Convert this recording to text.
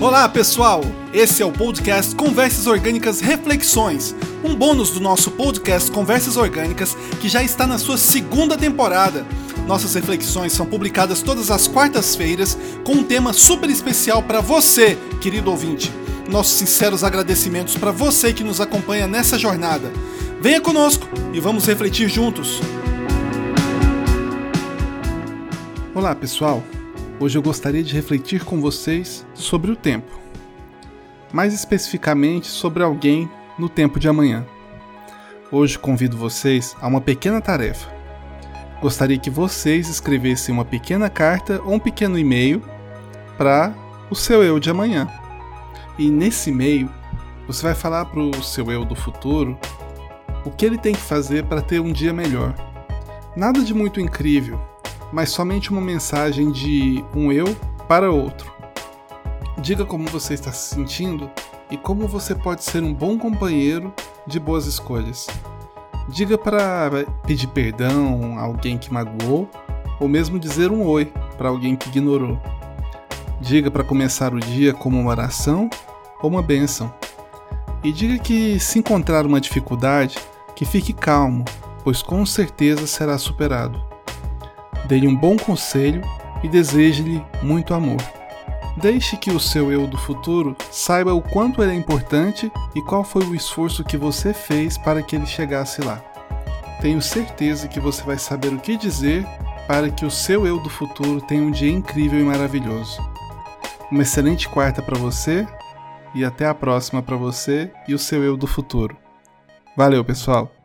Olá, pessoal! Esse é o podcast Conversas Orgânicas Reflexões, um bônus do nosso podcast Conversas Orgânicas que já está na sua segunda temporada. Nossas reflexões são publicadas todas as quartas-feiras com um tema super especial para você, querido ouvinte. Nossos sinceros agradecimentos para você que nos acompanha nessa jornada. Venha conosco e vamos refletir juntos. Olá, pessoal! Hoje eu gostaria de refletir com vocês sobre o tempo. Mais especificamente sobre alguém no tempo de amanhã. Hoje convido vocês a uma pequena tarefa. Gostaria que vocês escrevessem uma pequena carta ou um pequeno e-mail para o seu eu de amanhã. E nesse e-mail, você vai falar para o seu eu do futuro o que ele tem que fazer para ter um dia melhor. Nada de muito incrível, mas somente uma mensagem de um eu para outro. Diga como você está se sentindo e como você pode ser um bom companheiro de boas escolhas. Diga para pedir perdão a alguém que magoou ou mesmo dizer um oi para alguém que ignorou. Diga para começar o dia como uma oração ou uma bênção. E diga que se encontrar uma dificuldade, que fique calmo, pois com certeza será superado. Dê-lhe um bom conselho e deseje-lhe muito amor. Deixe que o seu eu do futuro saiba o quanto ele é importante e qual foi o esforço que você fez para que ele chegasse lá. Tenho certeza que você vai saber o que dizer para que o seu eu do futuro tenha um dia incrível e maravilhoso. Uma excelente quarta para você e até a próxima para você e o seu eu do futuro. Valeu, pessoal!